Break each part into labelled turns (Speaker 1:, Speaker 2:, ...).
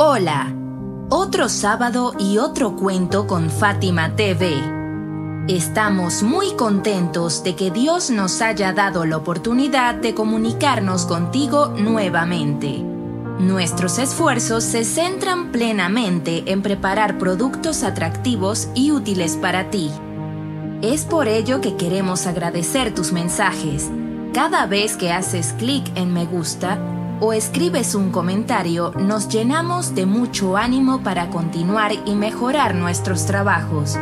Speaker 1: Hola, otro sábado y otro cuento con Fátima TV. Estamos muy contentos de que Dios nos haya dado la oportunidad de comunicarnos contigo nuevamente. Nuestros esfuerzos se centran plenamente en preparar productos atractivos y útiles para ti. Es por ello que queremos agradecer tus mensajes. Cada vez que haces clic en me gusta, o escribes un comentario, nos llenamos de mucho ánimo para continuar y mejorar nuestros trabajos.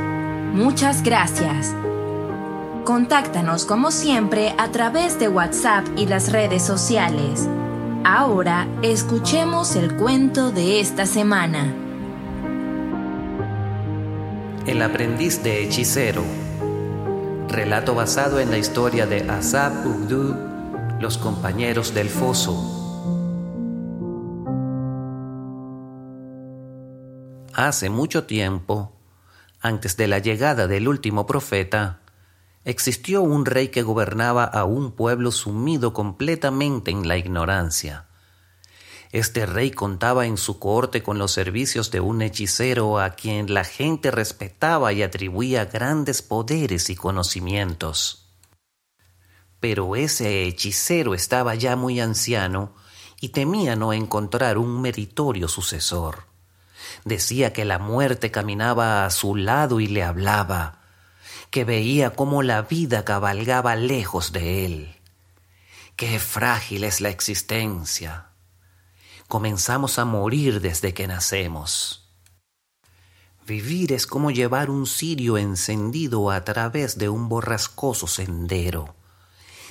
Speaker 1: Muchas gracias. Contáctanos como siempre a través de WhatsApp y las redes sociales. Ahora escuchemos el cuento de esta semana.
Speaker 2: El aprendiz de hechicero. Relato basado en la historia de Asab Ugdu, los compañeros del foso. Hace mucho tiempo, antes de la llegada del último profeta, existió un rey que gobernaba a un pueblo sumido completamente en la ignorancia. Este rey contaba en su corte con los servicios de un hechicero a quien la gente respetaba y atribuía grandes poderes y conocimientos. Pero ese hechicero estaba ya muy anciano y temía no encontrar un meritorio sucesor. Decía que la muerte caminaba a su lado y le hablaba, que veía cómo la vida cabalgaba lejos de él. Qué frágil es la existencia. Comenzamos a morir desde que nacemos. Vivir es como llevar un cirio encendido a través de un borrascoso sendero.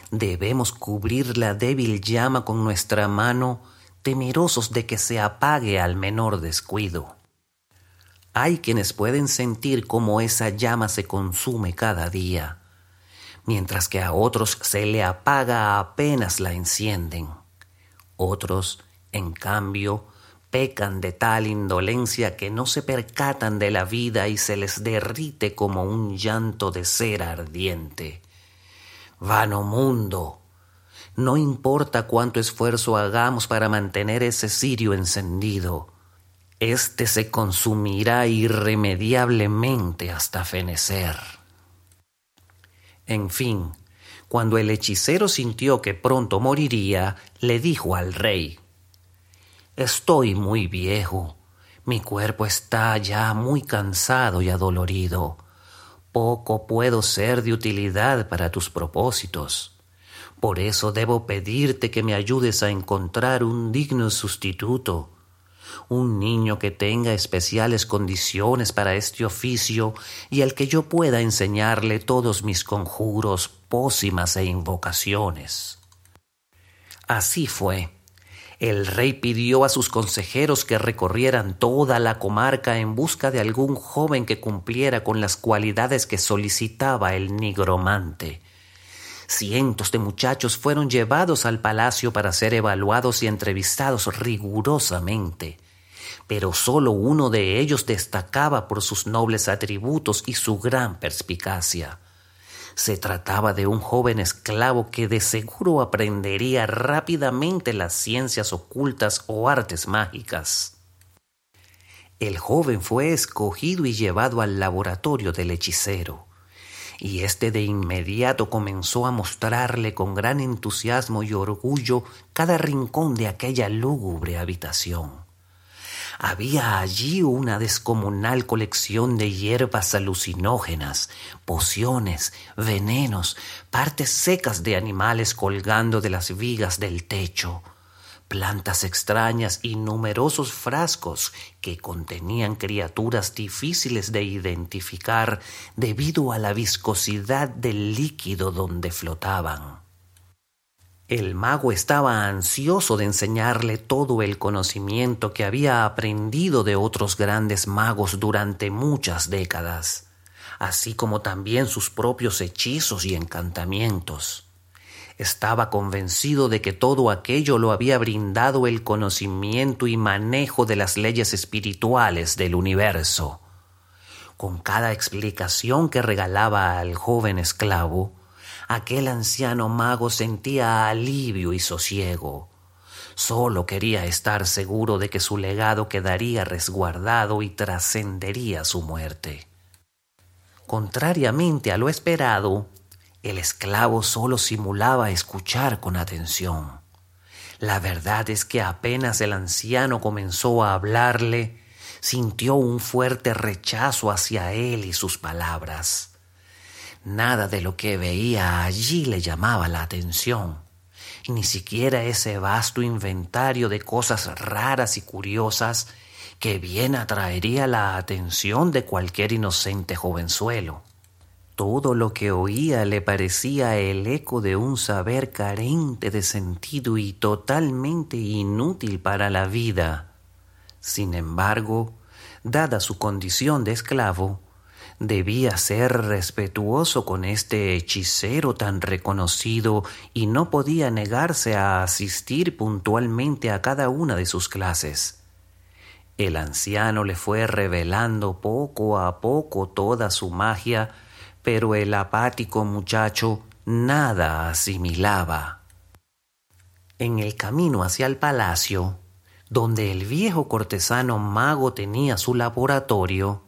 Speaker 2: Debemos cubrir la débil llama con nuestra mano temerosos de que se apague al menor descuido. Hay quienes pueden sentir cómo esa llama se consume cada día, mientras que a otros se le apaga apenas la encienden. Otros, en cambio, pecan de tal indolencia que no se percatan de la vida y se les derrite como un llanto de cera ardiente. Vano mundo, no importa cuánto esfuerzo hagamos para mantener ese cirio encendido, éste se consumirá irremediablemente hasta fenecer. En fin, cuando el hechicero sintió que pronto moriría, le dijo al rey, Estoy muy viejo, mi cuerpo está ya muy cansado y adolorido, poco puedo ser de utilidad para tus propósitos. Por eso debo pedirte que me ayudes a encontrar un digno sustituto, un niño que tenga especiales condiciones para este oficio y al que yo pueda enseñarle todos mis conjuros, pócimas e invocaciones. Así fue. El rey pidió a sus consejeros que recorrieran toda la comarca en busca de algún joven que cumpliera con las cualidades que solicitaba el nigromante. Cientos de muchachos fueron llevados al palacio para ser evaluados y entrevistados rigurosamente, pero solo uno de ellos destacaba por sus nobles atributos y su gran perspicacia. Se trataba de un joven esclavo que de seguro aprendería rápidamente las ciencias ocultas o artes mágicas. El joven fue escogido y llevado al laboratorio del hechicero y éste de inmediato comenzó a mostrarle con gran entusiasmo y orgullo cada rincón de aquella lúgubre habitación. Había allí una descomunal colección de hierbas alucinógenas, pociones, venenos, partes secas de animales colgando de las vigas del techo, plantas extrañas y numerosos frascos que contenían criaturas difíciles de identificar debido a la viscosidad del líquido donde flotaban. El mago estaba ansioso de enseñarle todo el conocimiento que había aprendido de otros grandes magos durante muchas décadas, así como también sus propios hechizos y encantamientos. Estaba convencido de que todo aquello lo había brindado el conocimiento y manejo de las leyes espirituales del universo. Con cada explicación que regalaba al joven esclavo, aquel anciano mago sentía alivio y sosiego. Solo quería estar seguro de que su legado quedaría resguardado y trascendería su muerte. Contrariamente a lo esperado, el esclavo solo simulaba escuchar con atención. La verdad es que apenas el anciano comenzó a hablarle, sintió un fuerte rechazo hacia él y sus palabras. Nada de lo que veía allí le llamaba la atención, ni siquiera ese vasto inventario de cosas raras y curiosas que bien atraería la atención de cualquier inocente jovenzuelo. Todo lo que oía le parecía el eco de un saber carente de sentido y totalmente inútil para la vida. Sin embargo, dada su condición de esclavo, debía ser respetuoso con este hechicero tan reconocido y no podía negarse a asistir puntualmente a cada una de sus clases. El anciano le fue revelando poco a poco toda su magia pero el apático muchacho nada asimilaba. En el camino hacia el palacio, donde el viejo cortesano mago tenía su laboratorio,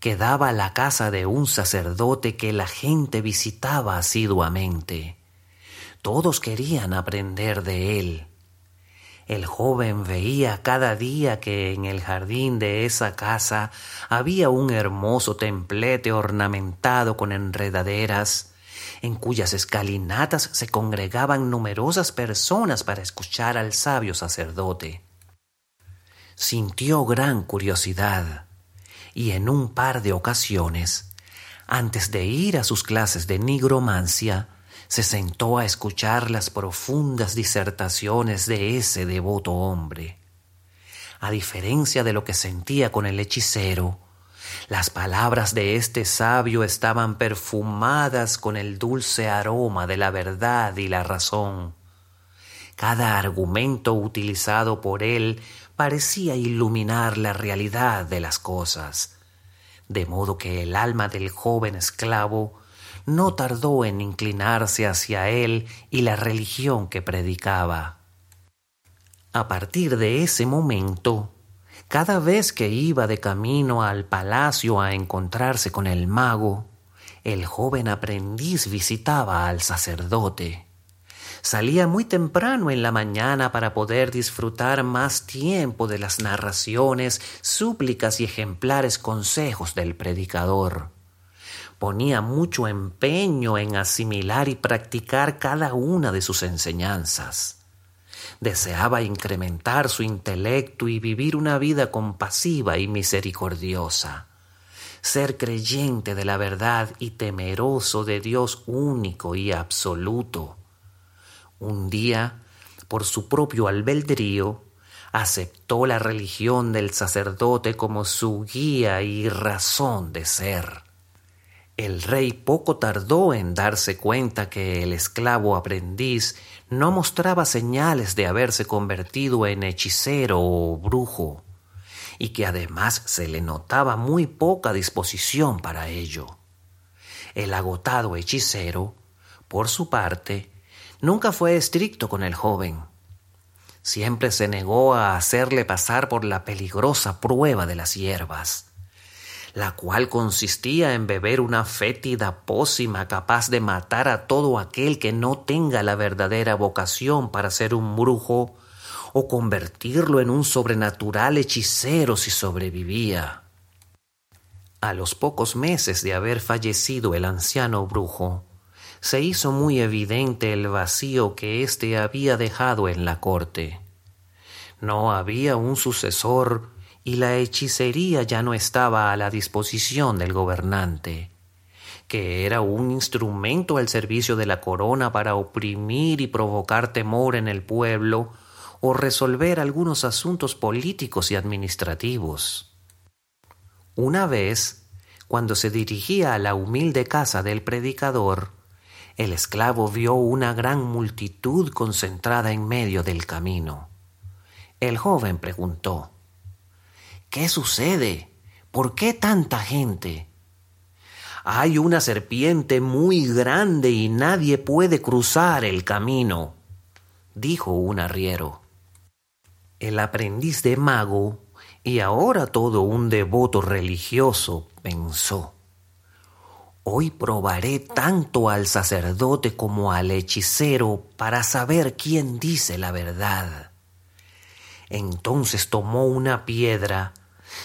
Speaker 2: quedaba la casa de un sacerdote que la gente visitaba asiduamente. Todos querían aprender de él. El joven veía cada día que en el jardín de esa casa había un hermoso templete ornamentado con enredaderas, en cuyas escalinatas se congregaban numerosas personas para escuchar al sabio sacerdote. Sintió gran curiosidad y en un par de ocasiones, antes de ir a sus clases de nigromancia, se sentó a escuchar las profundas disertaciones de ese devoto hombre. A diferencia de lo que sentía con el hechicero, las palabras de este sabio estaban perfumadas con el dulce aroma de la verdad y la razón. Cada argumento utilizado por él parecía iluminar la realidad de las cosas, de modo que el alma del joven esclavo no tardó en inclinarse hacia él y la religión que predicaba. A partir de ese momento, cada vez que iba de camino al palacio a encontrarse con el mago, el joven aprendiz visitaba al sacerdote. Salía muy temprano en la mañana para poder disfrutar más tiempo de las narraciones, súplicas y ejemplares consejos del predicador ponía mucho empeño en asimilar y practicar cada una de sus enseñanzas. Deseaba incrementar su intelecto y vivir una vida compasiva y misericordiosa. Ser creyente de la verdad y temeroso de Dios único y absoluto. Un día, por su propio albedrío, aceptó la religión del sacerdote como su guía y razón de ser. El rey poco tardó en darse cuenta que el esclavo aprendiz no mostraba señales de haberse convertido en hechicero o brujo, y que además se le notaba muy poca disposición para ello. El agotado hechicero, por su parte, nunca fue estricto con el joven. Siempre se negó a hacerle pasar por la peligrosa prueba de las hierbas la cual consistía en beber una fétida pócima capaz de matar a todo aquel que no tenga la verdadera vocación para ser un brujo, o convertirlo en un sobrenatural hechicero si sobrevivía. A los pocos meses de haber fallecido el anciano brujo, se hizo muy evidente el vacío que éste había dejado en la corte. No había un sucesor y la hechicería ya no estaba a la disposición del gobernante, que era un instrumento al servicio de la corona para oprimir y provocar temor en el pueblo o resolver algunos asuntos políticos y administrativos. Una vez, cuando se dirigía a la humilde casa del predicador, el esclavo vio una gran multitud concentrada en medio del camino. El joven preguntó ¿Qué sucede? ¿Por qué tanta gente? Hay una serpiente muy grande y nadie puede cruzar el camino, dijo un arriero. El aprendiz de mago y ahora todo un devoto religioso pensó. Hoy probaré tanto al sacerdote como al hechicero para saber quién dice la verdad. Entonces tomó una piedra,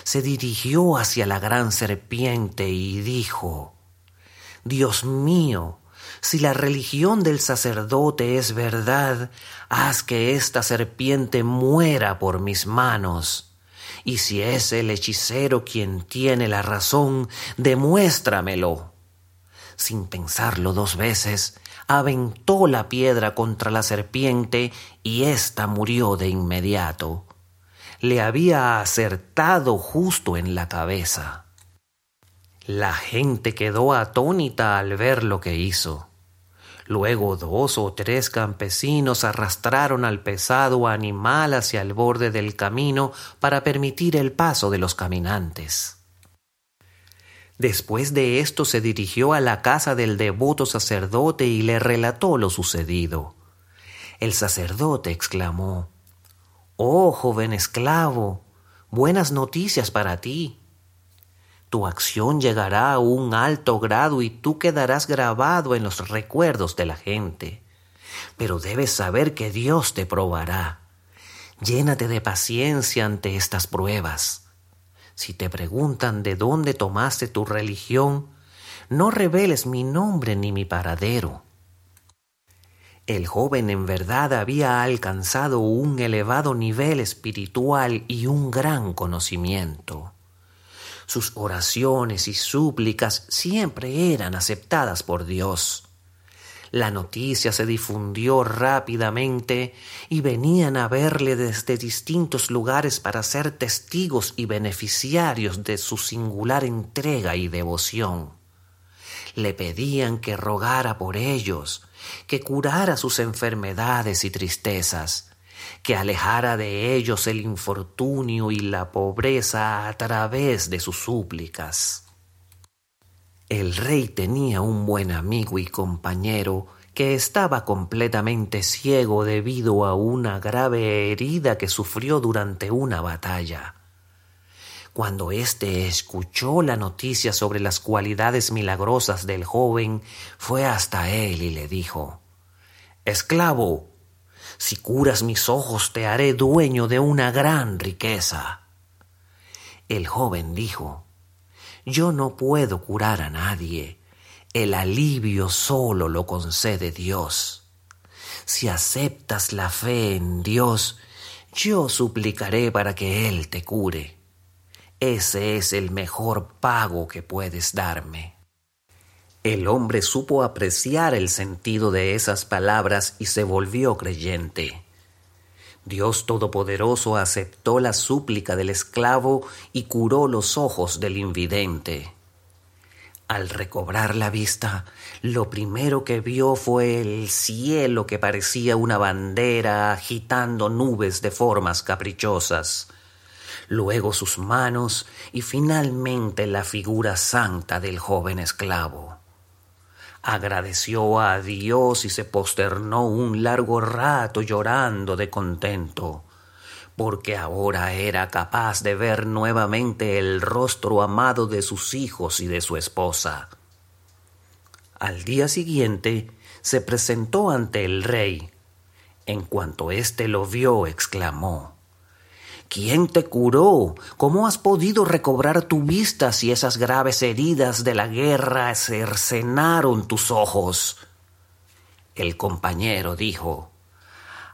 Speaker 2: se dirigió hacia la gran serpiente y dijo, Dios mío, si la religión del sacerdote es verdad, haz que esta serpiente muera por mis manos. Y si es el hechicero quien tiene la razón, demuéstramelo. Sin pensarlo dos veces, aventó la piedra contra la serpiente y ésta murió de inmediato. Le había acertado justo en la cabeza. La gente quedó atónita al ver lo que hizo. Luego dos o tres campesinos arrastraron al pesado animal hacia el borde del camino para permitir el paso de los caminantes. Después de esto se dirigió a la casa del devoto sacerdote y le relató lo sucedido. El sacerdote exclamó Oh, joven esclavo, buenas noticias para ti tu acción llegará a un alto grado y tú quedarás grabado en los recuerdos de la gente. Pero debes saber que Dios te probará. Llénate de paciencia ante estas pruebas. Si te preguntan de dónde tomaste tu religión, no reveles mi nombre ni mi paradero. El joven en verdad había alcanzado un elevado nivel espiritual y un gran conocimiento. Sus oraciones y súplicas siempre eran aceptadas por Dios. La noticia se difundió rápidamente y venían a verle desde distintos lugares para ser testigos y beneficiarios de su singular entrega y devoción. Le pedían que rogara por ellos, que curara sus enfermedades y tristezas, que alejara de ellos el infortunio y la pobreza a través de sus súplicas. El rey tenía un buen amigo y compañero que estaba completamente ciego debido a una grave herida que sufrió durante una batalla. Cuando éste escuchó la noticia sobre las cualidades milagrosas del joven, fue hasta él y le dijo Esclavo, si curas mis ojos te haré dueño de una gran riqueza. El joven dijo, Yo no puedo curar a nadie, el alivio solo lo concede Dios. Si aceptas la fe en Dios, yo suplicaré para que Él te cure. Ese es el mejor pago que puedes darme. El hombre supo apreciar el sentido de esas palabras y se volvió creyente. Dios Todopoderoso aceptó la súplica del esclavo y curó los ojos del invidente. Al recobrar la vista, lo primero que vio fue el cielo que parecía una bandera agitando nubes de formas caprichosas, luego sus manos y finalmente la figura santa del joven esclavo agradeció a Dios y se posternó un largo rato llorando de contento, porque ahora era capaz de ver nuevamente el rostro amado de sus hijos y de su esposa. Al día siguiente se presentó ante el rey. En cuanto éste lo vio, exclamó ¿Quién te curó? ¿Cómo has podido recobrar tu vista si esas graves heridas de la guerra cercenaron tus ojos? El compañero dijo,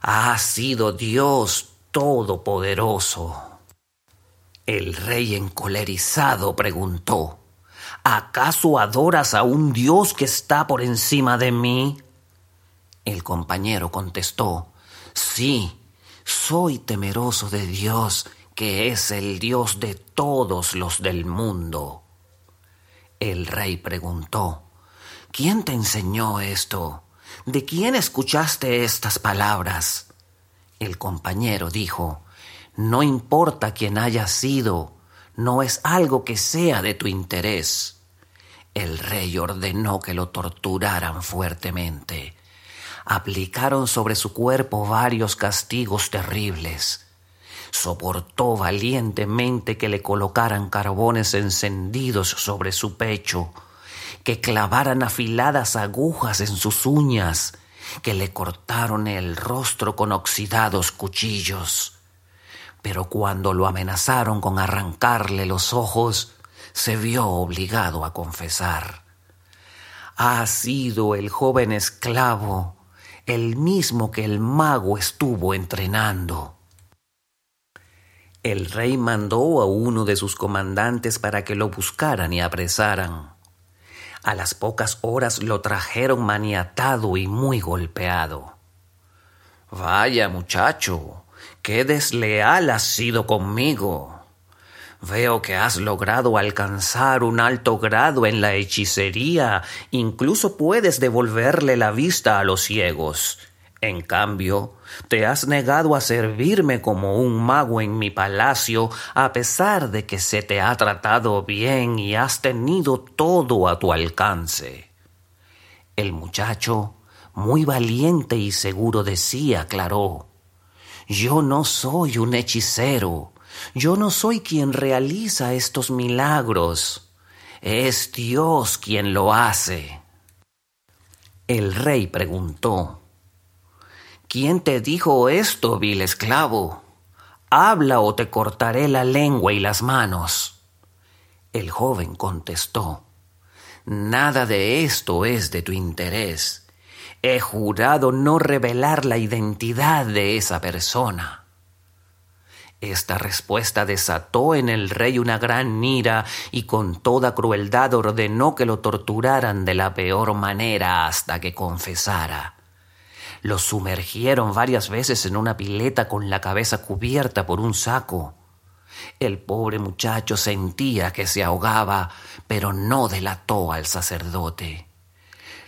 Speaker 2: Ha sido Dios Todopoderoso. El rey encolerizado preguntó, ¿acaso adoras a un Dios que está por encima de mí? El compañero contestó, sí, soy temeroso de Dios, que es el Dios de todos los del mundo. El rey preguntó, ¿quién te enseñó esto? ¿De quién escuchaste estas palabras? El compañero dijo, no importa quién haya sido, no es algo que sea de tu interés. El rey ordenó que lo torturaran fuertemente aplicaron sobre su cuerpo varios castigos terribles. soportó valientemente que le colocaran carbones encendidos sobre su pecho, que clavaran afiladas agujas en sus uñas, que le cortaron el rostro con oxidados cuchillos. Pero cuando lo amenazaron con arrancarle los ojos, se vio obligado a confesar. Ha sido el joven esclavo el mismo que el mago estuvo entrenando. El rey mandó a uno de sus comandantes para que lo buscaran y apresaran. A las pocas horas lo trajeron maniatado y muy golpeado. Vaya muchacho, qué desleal has sido conmigo. Veo que has logrado alcanzar un alto grado en la hechicería, incluso puedes devolverle la vista a los ciegos. En cambio, te has negado a servirme como un mago en mi palacio, a pesar de que se te ha tratado bien y has tenido todo a tu alcance. El muchacho, muy valiente y seguro de sí, aclaró Yo no soy un hechicero, yo no soy quien realiza estos milagros, es Dios quien lo hace. El rey preguntó ¿Quién te dijo esto, vil esclavo? Habla o te cortaré la lengua y las manos. El joven contestó, Nada de esto es de tu interés. He jurado no revelar la identidad de esa persona. Esta respuesta desató en el rey una gran ira y con toda crueldad ordenó que lo torturaran de la peor manera hasta que confesara. Lo sumergieron varias veces en una pileta con la cabeza cubierta por un saco. El pobre muchacho sentía que se ahogaba, pero no delató al sacerdote.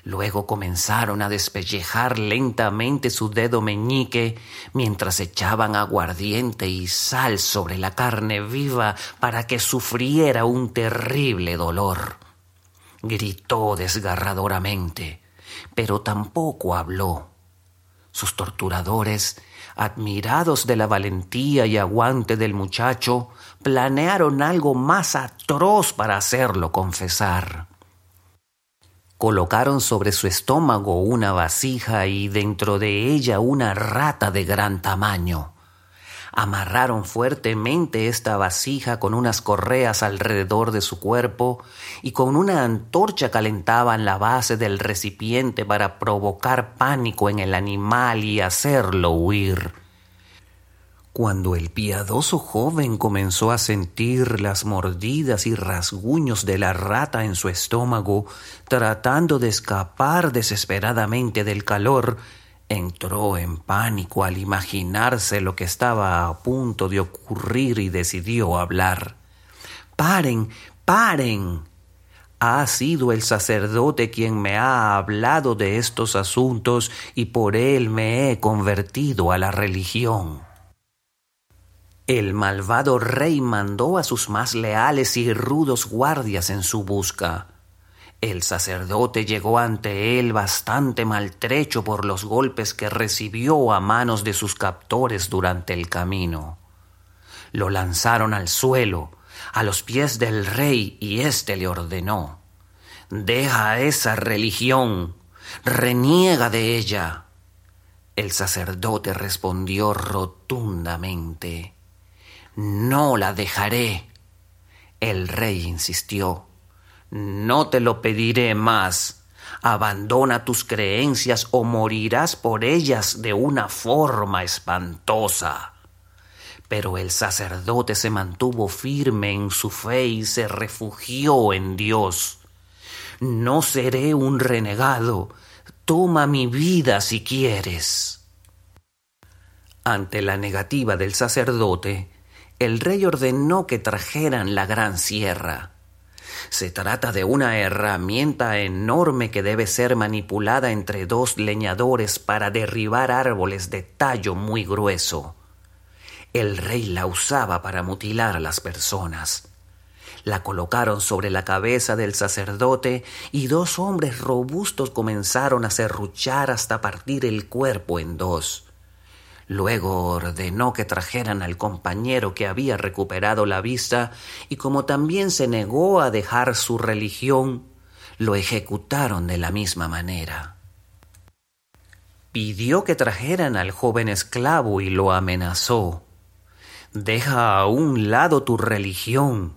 Speaker 2: Luego comenzaron a despellejar lentamente su dedo meñique mientras echaban aguardiente y sal sobre la carne viva para que sufriera un terrible dolor. Gritó desgarradoramente, pero tampoco habló. Sus torturadores, admirados de la valentía y aguante del muchacho, planearon algo más atroz para hacerlo confesar. Colocaron sobre su estómago una vasija y dentro de ella una rata de gran tamaño. Amarraron fuertemente esta vasija con unas correas alrededor de su cuerpo y con una antorcha calentaban la base del recipiente para provocar pánico en el animal y hacerlo huir. Cuando el piadoso joven comenzó a sentir las mordidas y rasguños de la rata en su estómago, tratando de escapar desesperadamente del calor, Entró en pánico al imaginarse lo que estaba a punto de ocurrir y decidió hablar. Paren, paren. Ha sido el sacerdote quien me ha hablado de estos asuntos y por él me he convertido a la religión. El malvado rey mandó a sus más leales y rudos guardias en su busca. El sacerdote llegó ante él bastante maltrecho por los golpes que recibió a manos de sus captores durante el camino. Lo lanzaron al suelo, a los pies del rey, y éste le ordenó Deja esa religión, reniega de ella. El sacerdote respondió rotundamente No la dejaré. El rey insistió no te lo pediré más. Abandona tus creencias o morirás por ellas de una forma espantosa. Pero el sacerdote se mantuvo firme en su fe y se refugió en Dios. No seré un renegado. Toma mi vida si quieres. Ante la negativa del sacerdote, el rey ordenó que trajeran la gran sierra. Se trata de una herramienta enorme que debe ser manipulada entre dos leñadores para derribar árboles de tallo muy grueso. El rey la usaba para mutilar a las personas. La colocaron sobre la cabeza del sacerdote y dos hombres robustos comenzaron a serruchar hasta partir el cuerpo en dos. Luego ordenó que trajeran al compañero que había recuperado la vista y como también se negó a dejar su religión, lo ejecutaron de la misma manera. Pidió que trajeran al joven esclavo y lo amenazó. Deja a un lado tu religión,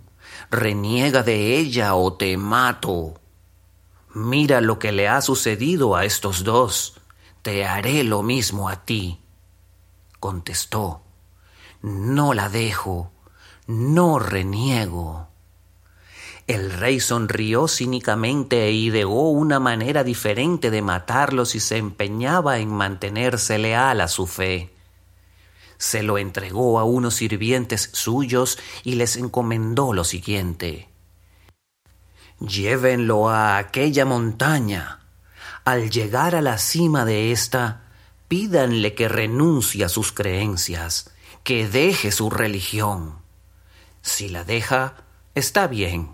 Speaker 2: reniega de ella o te mato. Mira lo que le ha sucedido a estos dos, te haré lo mismo a ti contestó, no la dejo, no reniego. El rey sonrió cínicamente e ideó una manera diferente de matarlos y se empeñaba en mantenerse leal a su fe. Se lo entregó a unos sirvientes suyos y les encomendó lo siguiente. Llévenlo a aquella montaña. Al llegar a la cima de ésta, Pídanle que renuncie a sus creencias, que deje su religión. Si la deja, está bien,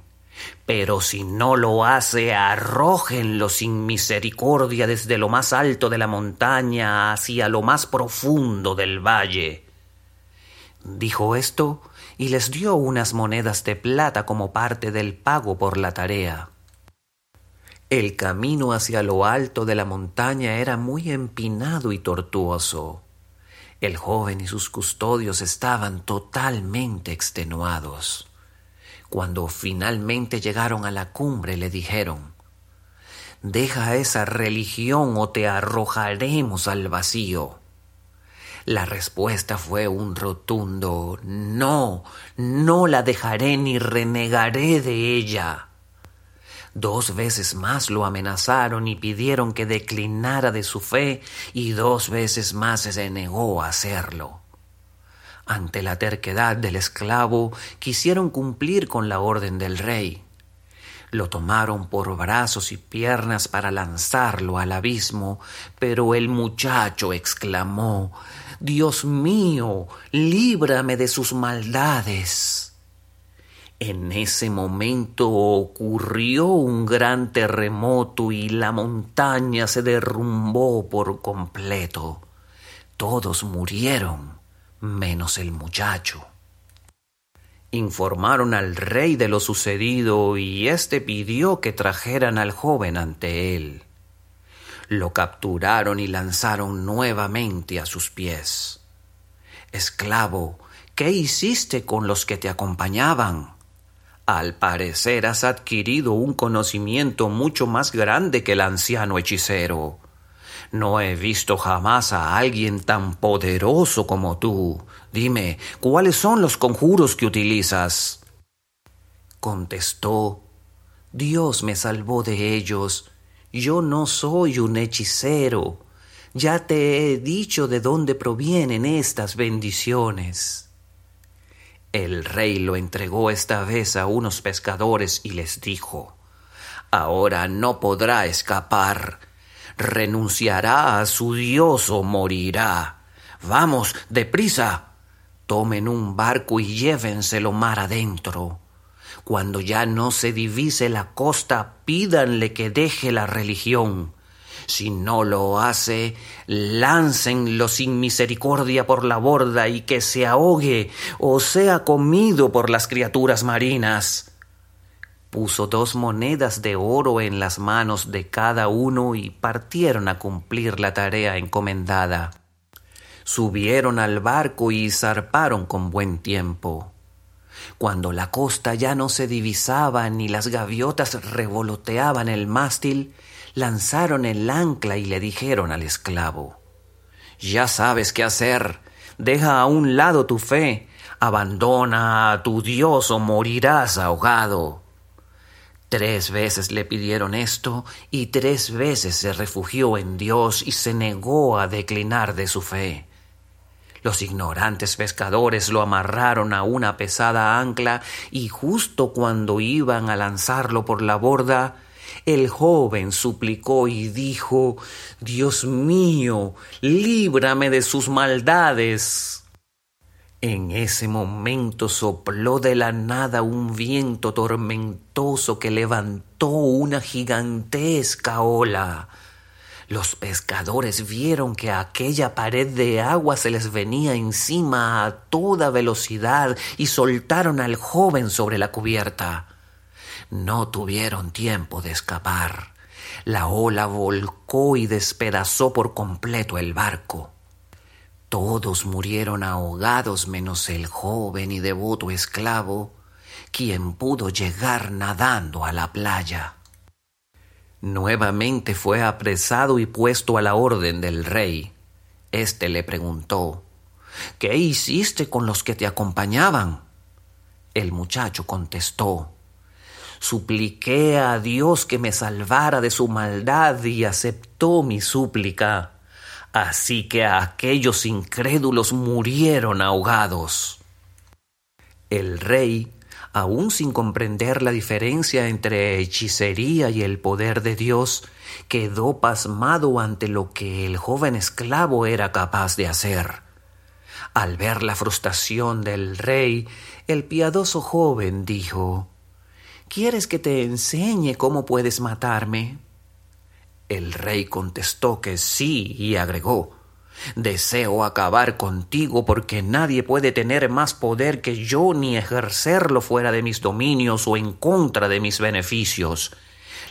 Speaker 2: pero si no lo hace, arrójenlo sin misericordia desde lo más alto de la montaña hacia lo más profundo del valle. Dijo esto y les dio unas monedas de plata como parte del pago por la tarea. El camino hacia lo alto de la montaña era muy empinado y tortuoso. El joven y sus custodios estaban totalmente extenuados. Cuando finalmente llegaron a la cumbre le dijeron, Deja esa religión o te arrojaremos al vacío. La respuesta fue un rotundo No, no la dejaré ni renegaré de ella. Dos veces más lo amenazaron y pidieron que declinara de su fe y dos veces más se negó a hacerlo. Ante la terquedad del esclavo, quisieron cumplir con la orden del rey. Lo tomaron por brazos y piernas para lanzarlo al abismo, pero el muchacho exclamó Dios mío, líbrame de sus maldades. En ese momento ocurrió un gran terremoto y la montaña se derrumbó por completo. Todos murieron, menos el muchacho. Informaron al rey de lo sucedido y éste pidió que trajeran al joven ante él. Lo capturaron y lanzaron nuevamente a sus pies. Esclavo, ¿qué hiciste con los que te acompañaban? Al parecer has adquirido un conocimiento mucho más grande que el anciano hechicero. No he visto jamás a alguien tan poderoso como tú. Dime, ¿cuáles son los conjuros que utilizas? Contestó, Dios me salvó de ellos. Yo no soy un hechicero. Ya te he dicho de dónde provienen estas bendiciones. El rey lo entregó esta vez a unos pescadores y les dijo Ahora no podrá escapar. Renunciará a su Dios o morirá. Vamos, deprisa. Tomen un barco y llévenselo mar adentro. Cuando ya no se divise la costa, pídanle que deje la religión si no lo hace, láncenlo sin misericordia por la borda y que se ahogue o sea comido por las criaturas marinas. Puso dos monedas de oro en las manos de cada uno y partieron a cumplir la tarea encomendada. Subieron al barco y zarparon con buen tiempo. Cuando la costa ya no se divisaba ni las gaviotas revoloteaban el mástil, lanzaron el ancla y le dijeron al esclavo, Ya sabes qué hacer, deja a un lado tu fe, abandona a tu Dios o morirás ahogado. Tres veces le pidieron esto y tres veces se refugió en Dios y se negó a declinar de su fe. Los ignorantes pescadores lo amarraron a una pesada ancla y justo cuando iban a lanzarlo por la borda, el joven suplicó y dijo, Dios mío, líbrame de sus maldades. En ese momento sopló de la nada un viento tormentoso que levantó una gigantesca ola. Los pescadores vieron que aquella pared de agua se les venía encima a toda velocidad y soltaron al joven sobre la cubierta. No tuvieron tiempo de escapar. La ola volcó y despedazó por completo el barco. Todos murieron ahogados menos el joven y devoto esclavo, quien pudo llegar nadando a la playa. Nuevamente fue apresado y puesto a la orden del rey. Este le preguntó ¿Qué hiciste con los que te acompañaban? El muchacho contestó Supliqué a Dios que me salvara de su maldad y aceptó mi súplica. Así que aquellos incrédulos murieron ahogados. El rey aún sin comprender la diferencia entre hechicería y el poder de Dios, quedó pasmado ante lo que el joven esclavo era capaz de hacer. Al ver la frustración del rey, el piadoso joven dijo, ¿Quieres que te enseñe cómo puedes matarme? El rey contestó que sí y agregó, Deseo acabar contigo porque nadie puede tener más poder que yo ni ejercerlo fuera de mis dominios o en contra de mis beneficios.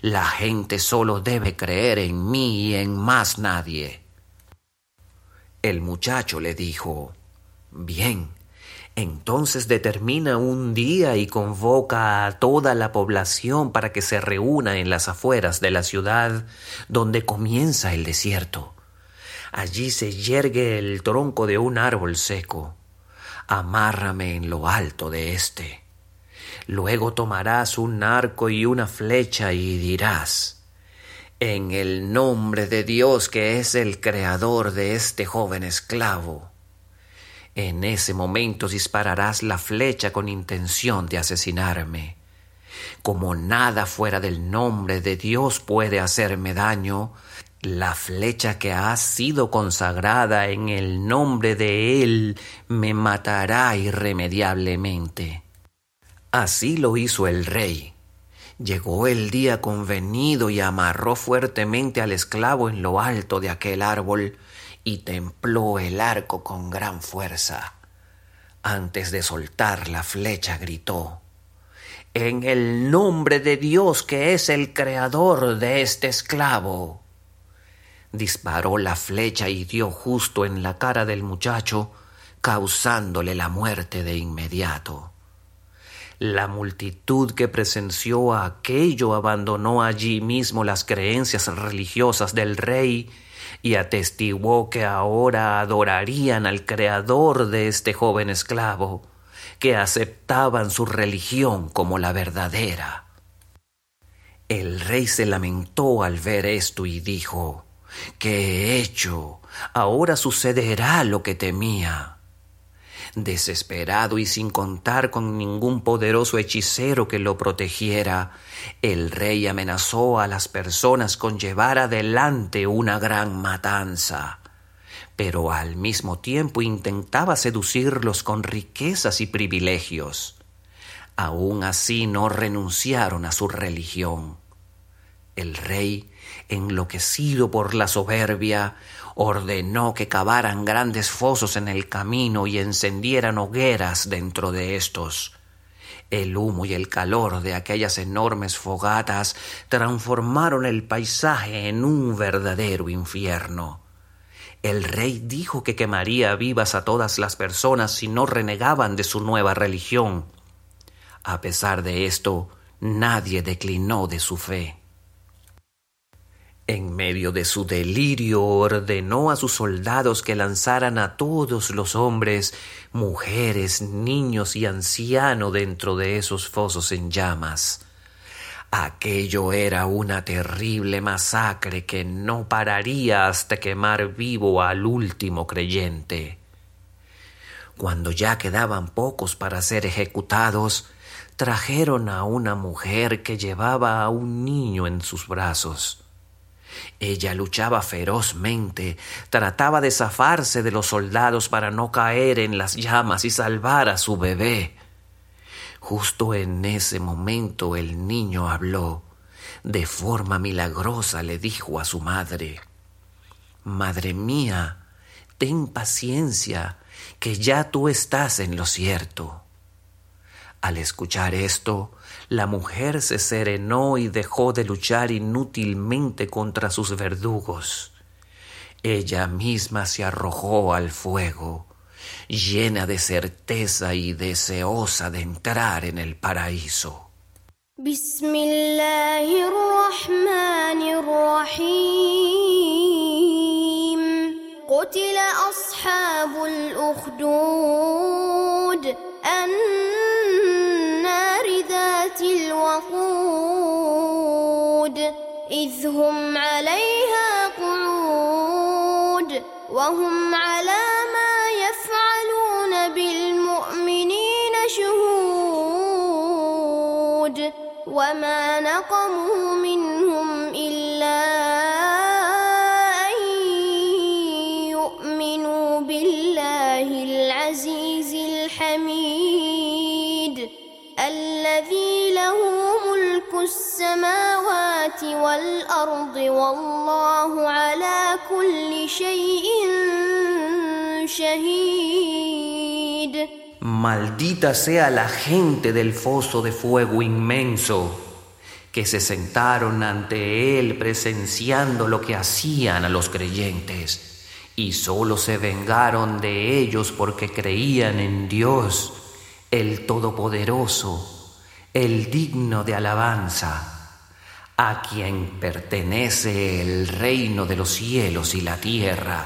Speaker 2: La gente solo debe creer en mí y en más nadie. El muchacho le dijo, Bien, entonces determina un día y convoca a toda la población para que se reúna en las afueras de la ciudad donde comienza el desierto. Allí se yergue el tronco de un árbol seco. Amárrame en lo alto de éste. Luego tomarás un arco y una flecha y dirás, en el nombre de Dios que es el creador de este joven esclavo. En ese momento dispararás la flecha con intención de asesinarme. Como nada fuera del nombre de Dios puede hacerme daño, la flecha que ha sido consagrada en el nombre de Él me matará irremediablemente. Así lo hizo el rey. Llegó el día convenido y amarró fuertemente al esclavo en lo alto de aquel árbol y templó el arco con gran fuerza. Antes de soltar la flecha gritó En el nombre de Dios que es el creador de este esclavo disparó la flecha y dio justo en la cara del muchacho, causándole la muerte de inmediato. La multitud que presenció aquello abandonó allí mismo las creencias religiosas del rey y atestiguó que ahora adorarían al creador de este joven esclavo, que aceptaban su religión como la verdadera. El rey se lamentó al ver esto y dijo ¿Qué he hecho? Ahora sucederá lo que temía. Desesperado y sin contar con ningún poderoso hechicero que lo protegiera, el rey amenazó a las personas con llevar adelante una gran matanza, pero al mismo tiempo intentaba seducirlos con riquezas y privilegios. Aún así no renunciaron a su religión. El rey enloquecido por la soberbia, ordenó que cavaran grandes fosos en el camino y encendieran hogueras dentro de estos. El humo y el calor de aquellas enormes fogatas transformaron el paisaje en un verdadero infierno. El rey dijo que quemaría vivas a todas las personas si no renegaban de su nueva religión. A pesar de esto, nadie declinó de su fe. En medio de su delirio ordenó a sus soldados que lanzaran a todos los hombres, mujeres, niños y ancianos dentro de esos fosos en llamas. Aquello era una terrible masacre que no pararía hasta quemar vivo al último creyente. Cuando ya quedaban pocos para ser ejecutados, trajeron a una mujer que llevaba a un niño en sus brazos. Ella luchaba ferozmente, trataba de zafarse de los soldados para no caer en las llamas y salvar a su bebé. Justo en ese momento el niño habló. De forma milagrosa le dijo a su madre, Madre mía, ten paciencia, que ya tú estás en lo cierto. Al escuchar esto, la mujer se serenó y dejó de luchar inútilmente contra sus verdugos. Ella misma se arrojó al fuego, llena de certeza y deseosa de entrar en el paraíso.
Speaker 3: قتل أصحاب الأخدود إذ هم عليها قعود وهم على
Speaker 2: Maldita sea la gente del foso de fuego inmenso que se sentaron ante él presenciando lo que hacían a los creyentes y solo se vengaron de ellos porque creían en Dios, el Todopoderoso, el digno de alabanza a quien pertenece el reino de los cielos y la tierra,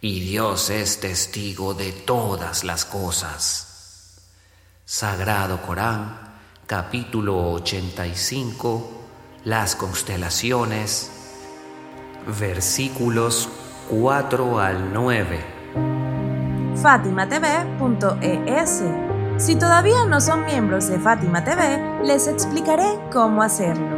Speaker 2: y Dios es testigo de todas las cosas. Sagrado Corán, capítulo 85, las constelaciones, versículos 4 al 9.
Speaker 4: FátimaTV.es Si todavía no son miembros de Fátima TV, les explicaré cómo hacerlo.